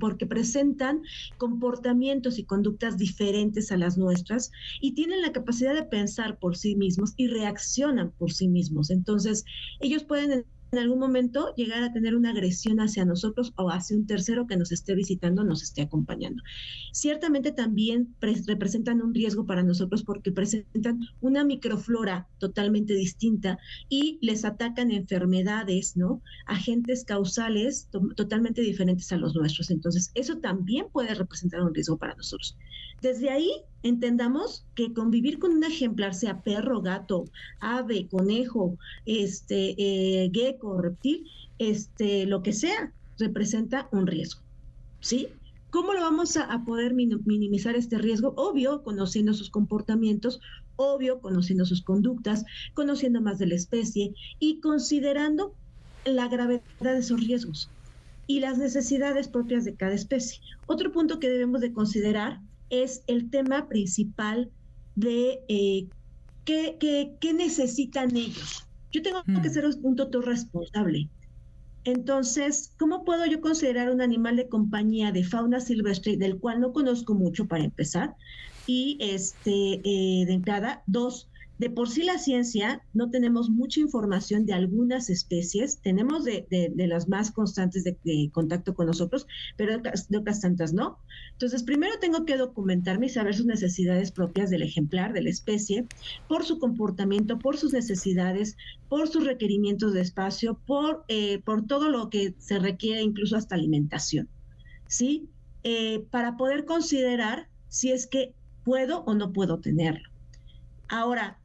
Speaker 6: porque presentan comportamientos y conductas diferentes a las nuestras y tienen la capacidad de pensar por sí mismos y reaccionan por sí mismos. Entonces, ellos pueden en algún momento llegar a tener una agresión hacia nosotros o hacia un tercero que nos esté visitando, nos esté acompañando. Ciertamente también representan un riesgo para nosotros porque presentan una microflora totalmente distinta y les atacan enfermedades, ¿no? Agentes causales totalmente diferentes a los nuestros. Entonces, eso también puede representar un riesgo para nosotros. Desde ahí entendamos que convivir con un ejemplar, sea perro, gato, ave, conejo, este, eh, gecko, reptil, este, lo que sea, representa un riesgo. ¿Sí? ¿Cómo lo vamos a, poder minimizar este riesgo? Obvio, conociendo sus comportamientos, obvio, conociendo sus conductas, conociendo más de la especie y considerando la gravedad de esos riesgos y las necesidades propias de cada especie. Otro punto que debemos de considerar es el tema principal de eh, qué, necesitan ellos. Yo tengo que mm. ser un tutor responsable. Entonces, ¿cómo puedo yo considerar un animal de compañía de fauna silvestre del cual no conozco mucho para empezar? Y este, eh, de entrada, dos, de por sí la ciencia no tenemos mucha información de algunas especies, tenemos de, las más constantes de, contacto con nosotros, pero de otras tantas no. Entonces, primero tengo que documentarme y saber sus necesidades propias del ejemplar, de la especie, por su comportamiento, por sus necesidades, por sus requerimientos de espacio, por, eh, por todo lo que se requiere, incluso hasta alimentación. ¿Sí? Eh, para poder considerar si es que puedo o no puedo tenerlo. Ahora,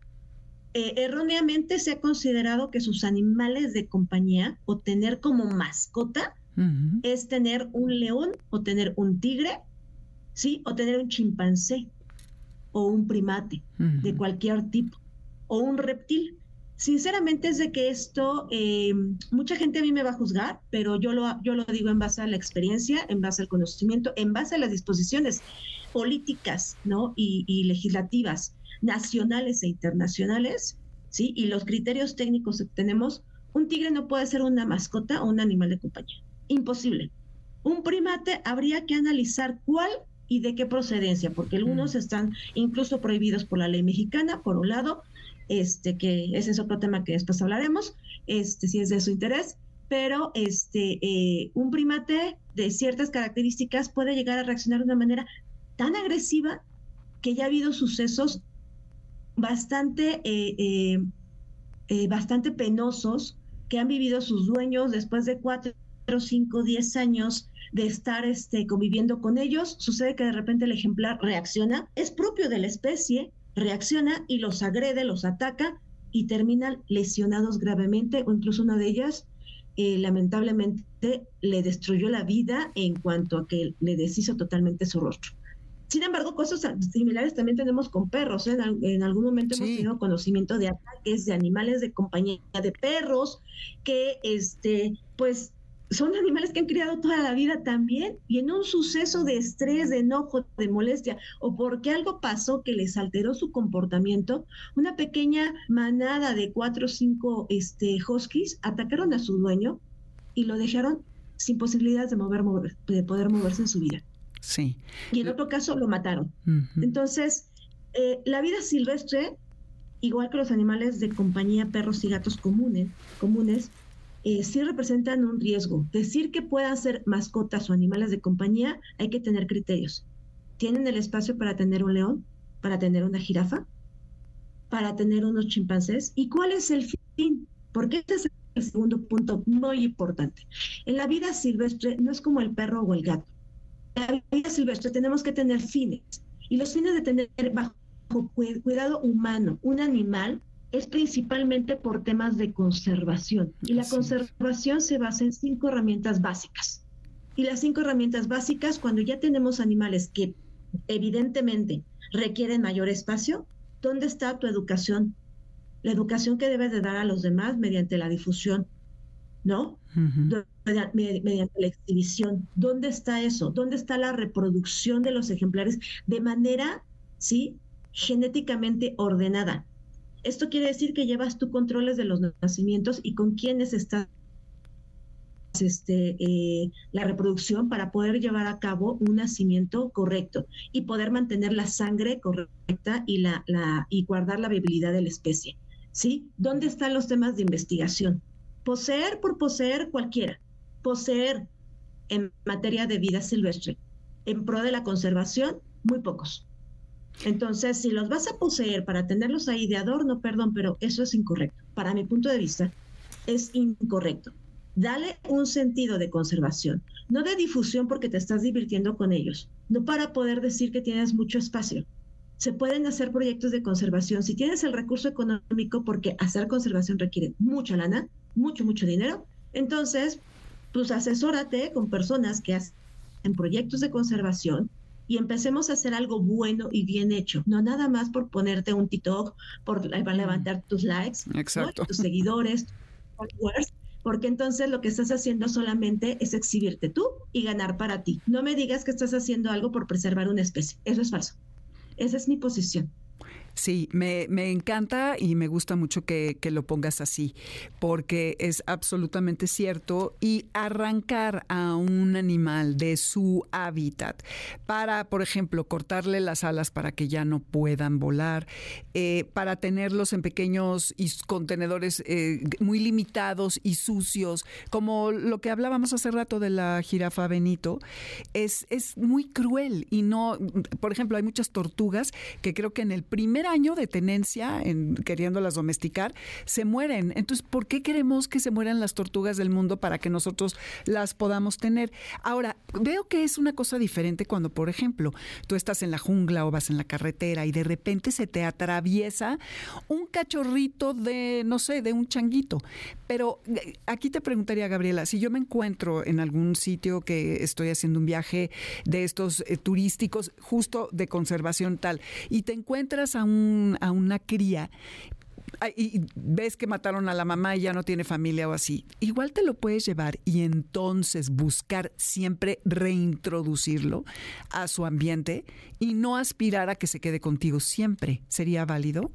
Speaker 6: eh, erróneamente se ha considerado que sus animales de compañía o tener como mascota es tener un león o tener un tigre, ¿sí? O tener un chimpancé o un primate de cualquier tipo o un reptil. Sinceramente es de que esto, eh, mucha gente a mí me va a juzgar, pero yo lo, yo lo digo en base a la experiencia, en base al conocimiento, en base a las disposiciones políticas ¿no? y legislativas nacionales e internacionales, ¿sí? Y los criterios técnicos que tenemos, un tigre no puede ser una mascota o un animal de compañía. Imposible. Un primate habría que analizar cuál y de qué procedencia, porque algunos mm. están incluso prohibidos por la ley mexicana, por un lado, este que ese es otro tema que después hablaremos, este si es de su interés, pero este eh, un primate de ciertas características puede llegar a reaccionar de una manera tan agresiva que ya ha habido sucesos bastante, eh, eh, eh, bastante penosos que han vivido sus dueños después de cuatro, cinco, diez años de estar este, conviviendo con ellos. Sucede que de repente el ejemplar reacciona, es propio de la especie, reacciona y los agrede, los ataca y terminan lesionados gravemente o incluso una de ellas lamentablemente le destruyó la vida en cuanto a que le deshizo totalmente su rostro. Sin embargo, cosas similares también tenemos con perros. ¿eh? En, algún momento hemos tenido conocimiento de ataques de animales de compañía de perros que, este, pues, son animales que han criado toda la vida también y en un suceso de estrés, de enojo, de molestia o porque algo pasó que les alteró su comportamiento, una pequeña manada de cuatro o cinco este, huskies atacaron a su dueño y lo dejaron sin posibilidades de, mover, de poder moverse en su vida.
Speaker 2: Sí.
Speaker 6: Y en otro caso lo mataron. Entonces, eh, la vida silvestre, igual que los animales de compañía, perros y gatos comunes, comunes eh, sí representan un riesgo. Decir que puedan ser mascotas o animales de compañía, hay que tener criterios. ¿Tienen el espacio para tener un león? ¿Para tener una jirafa? ¿Para tener unos chimpancés? ¿Y cuál es el fin? Porque este es el segundo punto muy importante. En la vida silvestre no es como el perro o el gato la vida silvestre tenemos que tener fines y los fines de tener bajo cuidado humano un animal es principalmente por temas de conservación y la conservación se basa en cinco herramientas básicas. Y las cinco herramientas básicas, cuando ya tenemos animales que evidentemente requieren mayor espacio, ¿dónde está tu educación? La educación que debes de dar a los demás mediante la difusión, ¿no? mediante la exhibición. ¿Dónde está eso? ¿Dónde está la reproducción de los ejemplares de manera, sí, genéticamente ordenada? Esto quiere decir que llevas tú controles de los nacimientos y con quiénes está este, eh, la reproducción para poder llevar a cabo un nacimiento correcto y poder mantener la sangre correcta y, la, la, y guardar la viabilidad de la especie. ¿Sí? ¿Dónde están los temas de investigación? Poseer por poseer cualquiera poseer en materia de vida silvestre en pro de la conservación, muy pocos. Entonces, si los vas a poseer para tenerlos ahí de adorno, perdón, pero eso es incorrecto. Para mi punto de vista, es incorrecto. Dale un sentido de conservación, no de difusión porque te estás divirtiendo con ellos, no para poder decir que tienes mucho espacio. Se pueden hacer proyectos de conservación si tienes el recurso económico porque hacer conservación requiere mucha lana, mucho, mucho dinero. Entonces, pues asesórate con personas que hacen proyectos de conservación y empecemos a hacer algo bueno y bien hecho, no nada más por ponerte un TikTok, por levantar tus likes, tus seguidores, followers, porque entonces lo que estás haciendo solamente es exhibirte tú y ganar para ti. No me digas que estás haciendo algo por preservar una especie, eso es falso. Esa es mi posición.
Speaker 2: Sí, me, me, encanta y me gusta mucho que, que, lo pongas así, porque es absolutamente cierto. Y arrancar a un animal de su hábitat para, por ejemplo, cortarle las alas para que ya no puedan volar, eh, para tenerlos en pequeños contenedores eh, muy limitados y sucios, como lo que hablábamos hace rato de la jirafa Benito, es, es muy cruel y no, por ejemplo, hay muchas tortugas que creo que en el primer año de tenencia, en, queriéndolas domesticar, se mueren. Entonces, ¿por qué queremos que se mueran las tortugas del mundo para que nosotros las podamos tener? Ahora, veo que es una cosa diferente cuando, por ejemplo, tú estás en la jungla o vas en la carretera y de repente se te atraviesa un cachorrito de, no sé, de un changuito. Pero eh, aquí te preguntaría, Gabriela, si yo me encuentro en algún sitio que estoy haciendo un viaje de estos eh, turísticos, justo de conservación tal, y te encuentras a un a una cría y ves que mataron a la mamá y ya no tiene familia o así, igual te lo puedes llevar y entonces buscar siempre reintroducirlo a su ambiente y no aspirar a que se quede contigo siempre. ¿Sería válido?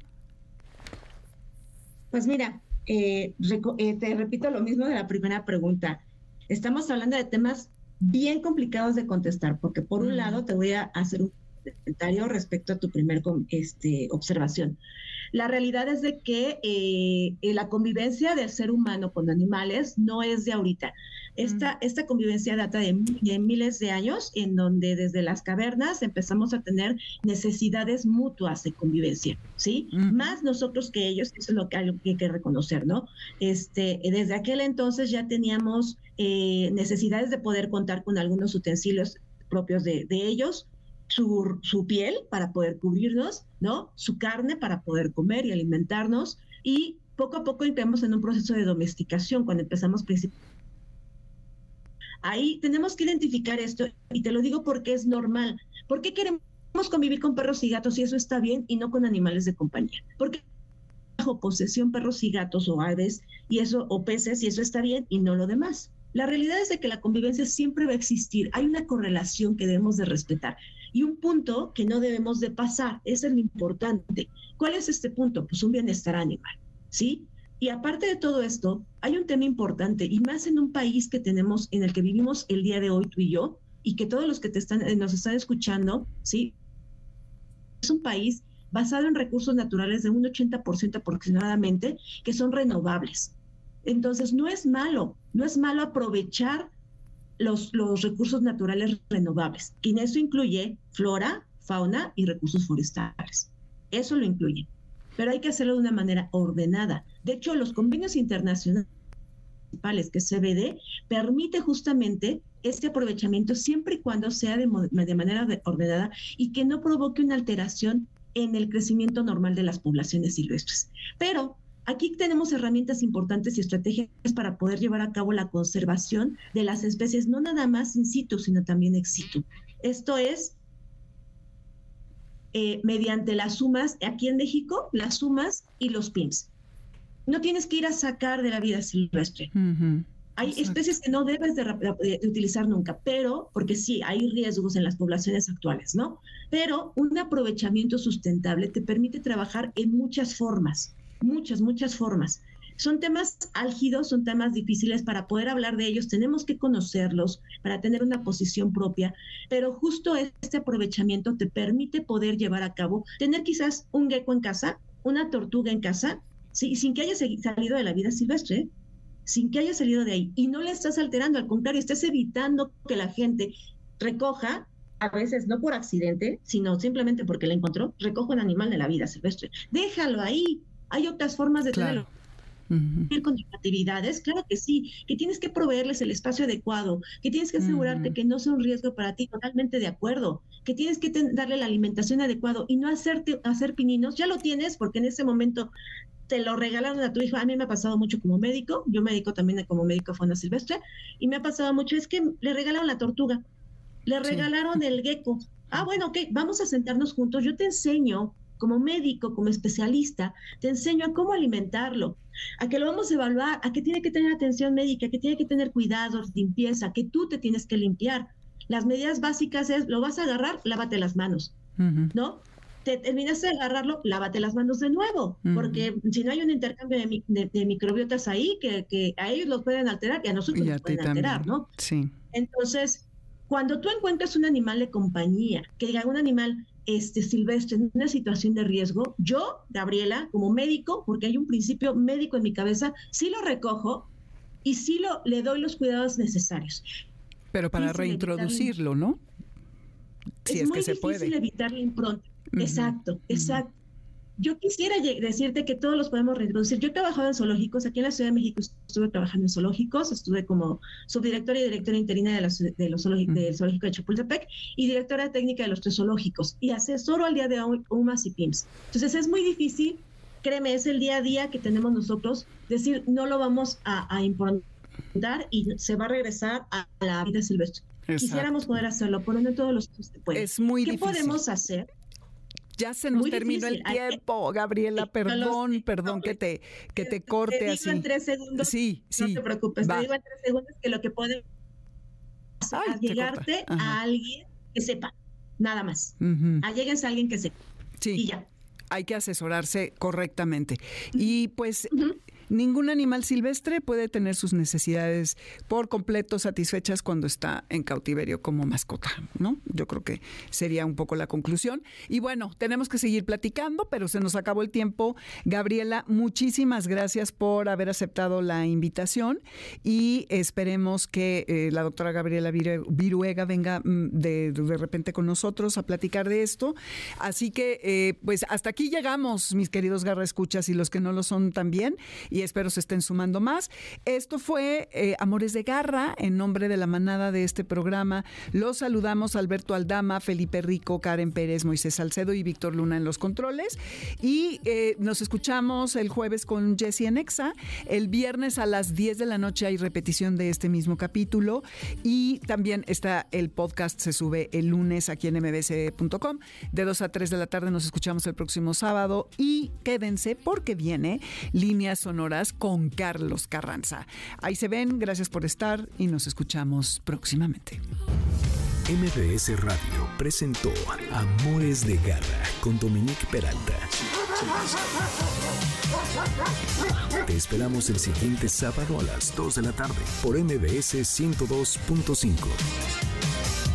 Speaker 6: Pues mira, eh, eh, te repito lo mismo de la primera pregunta. Estamos hablando de temas bien complicados de contestar, porque por un lado te voy a hacer un comentario respecto a tu primer este, observación. La realidad es de que eh, la convivencia del ser humano con animales no es de ahorita. Esta, esta convivencia data de, miles de años, en donde desde las cavernas empezamos a tener necesidades mutuas de convivencia, ¿sí? Más nosotros que ellos, eso es lo que hay, que reconocer, ¿no? Este, desde aquel entonces ya teníamos eh, necesidades de poder contar con algunos utensilios propios de, de ellos, su, piel para poder cubrirnos, ¿no? Su carne para poder comer y alimentarnos. Y poco a poco entramos en un proceso de domesticación cuando empezamos Ahí tenemos que identificar esto y te lo digo porque es normal. ¿Por qué queremos convivir con perros y gatos y eso está bien y no con animales de compañía? Porque bajo posesión perros y gatos o aves y eso o peces y eso está bien y no lo demás. La realidad es de que la convivencia siempre va a existir. Hay una correlación que debemos de respetar y un punto que no debemos de pasar. Es lo importante. ¿Cuál es este punto? Pues un bienestar animal, ¿sí? Y aparte de todo esto, hay un tema importante y más en un país que tenemos, en el que vivimos el día de hoy tú y yo, y que todos los que te están, eh, nos están escuchando, ¿sí? Es un país basado en recursos naturales de un 80% aproximadamente, que son renovables. Entonces, no es malo, no es malo aprovechar los, recursos naturales renovables. Y en eso incluye flora, fauna y recursos forestales. Eso lo incluye. Pero hay que hacerlo de una manera ordenada. De hecho, los convenios internacionales que CBD permite justamente este aprovechamiento siempre y cuando sea de, de manera ordenada y que no provoque una alteración en el crecimiento normal de las poblaciones silvestres. Pero Aquí tenemos herramientas importantes y estrategias para poder llevar a cabo la conservación de las especies, no nada más in situ, sino también ex situ. Esto es eh, mediante las sumas, aquí en México, las sumas y los PIMS. No tienes que ir a sacar de la vida silvestre. Hay especies que no debes de, utilizar nunca, pero, porque sí, hay riesgos en las poblaciones actuales, ¿no? Pero un aprovechamiento sustentable te permite trabajar en muchas formas muchas, muchas formas. Son temas álgidos, son temas difíciles para poder hablar de ellos, tenemos que conocerlos para tener una posición propia, pero justo este aprovechamiento te permite poder llevar a cabo, tener quizás un gecko en casa, una tortuga en casa, ¿sí? sin que haya salido de la vida silvestre, sin que haya salido de ahí. Y no le estás alterando, al contrario, estás evitando que la gente recoja a veces no por accidente, sino simplemente porque la encontró, recoja un animal de la vida silvestre. Déjalo ahí, hay otras formas de tenerlo. con actividades, claro que sí, que tienes que proveerles el espacio adecuado, que tienes que asegurarte que no sea un riesgo para ti, totalmente de acuerdo, que tienes que darle la alimentación adecuada y no hacerte hacer pininos, ya lo tienes porque en ese momento te lo regalaron a tu hijo. A mí me ha pasado mucho como médico, yo médico también como médico fauna silvestre, y me ha pasado mucho, es que le regalaron la tortuga, le regalaron el gecko. Ah, bueno, ok, vamos a sentarnos juntos, yo te enseño como médico, como especialista, te enseño a cómo alimentarlo, a que lo vamos a evaluar, a que tiene que tener atención médica, que tiene que tener cuidados, limpieza, que tú te tienes que limpiar. Las medidas básicas es, lo vas a agarrar, lávate las manos, ¿no? te terminaste de agarrarlo, lávate las manos de nuevo, porque si no hay un intercambio de, microbiotas ahí, que, a ellos los pueden alterar y a nosotros nos pueden alterar, ¿no?
Speaker 2: Sí.
Speaker 6: Entonces, cuando tú encuentras un animal de compañía, que diga un animal este, silvestre en una situación de riesgo, yo, Gabriela, como médico, porque hay un principio médico en mi cabeza, sí lo recojo y sí lo, le doy los cuidados necesarios.
Speaker 2: Pero para reintroducirlo, ¿no?
Speaker 6: Si es, muy que se difícil evitar la impronta. Exacto, exacto. Yo quisiera decirte que todos los podemos reintroducir. Yo he trabajado en zoológicos, aquí en la Ciudad de México estuve trabajando en zoológicos, estuve como subdirectora y directora interina de, de los zoológicos, del zoológico de Chapultepec y directora técnica de los tres zoológicos y asesoro al día de hoy UMAS y PIMS. Entonces es muy difícil, créeme, es el día a día que tenemos nosotros, decir no lo vamos a, a improntar y se va a regresar a la vida silvestre. Quisiéramos poder hacerlo, poniendo todos los que
Speaker 2: Es muy
Speaker 6: ¿Qué podemos hacer?
Speaker 2: Ya se nos terminó el tiempo, Gabriela, perdón, perdón que te, que te corte te digo así.
Speaker 6: en tres segundos.
Speaker 2: Sí, sí.
Speaker 6: No te preocupes, te digo en tres segundos que lo que hacer es llegarte a alguien que sepa, nada más. Alléguense a alguien que sepa. Sí. Y ya.
Speaker 2: Hay que asesorarse correctamente. Y pues Ningún animal silvestre puede tener sus necesidades por completo satisfechas cuando está en cautiverio como mascota, ¿no? Yo creo que sería un poco la conclusión. Y bueno, tenemos que seguir platicando, pero se nos acabó el tiempo. Gabriela, muchísimas gracias por haber aceptado la invitación y esperemos que eh, la doctora Gabriela Viruega venga mm, de, de, repente con nosotros a platicar de esto. Así que, eh, pues hasta aquí llegamos, mis queridos garra escuchas y los que no lo son también y espero se estén sumando más. Esto fue eh, Amores de Garra en nombre de la manada de este programa. Los saludamos Alberto Aldama, Felipe Rico, Karen Pérez, Moisés Salcedo y Víctor Luna en los controles. Y eh, nos escuchamos el jueves con Jessie Enexa. El viernes a las 10 de la noche hay repetición de este mismo capítulo. Y también está el podcast, se sube el lunes aquí en mbc.com. De 2 a 3 de la tarde nos escuchamos el próximo sábado. Y quédense porque viene Líneas Con Carlos Carranza. Ahí se ven, gracias por estar y nos escuchamos próximamente.
Speaker 1: MBS Radio presentó Amores de Garra con Dominique Peralta. Te esperamos el siguiente sábado a las 2 de la tarde por MBS 102.5.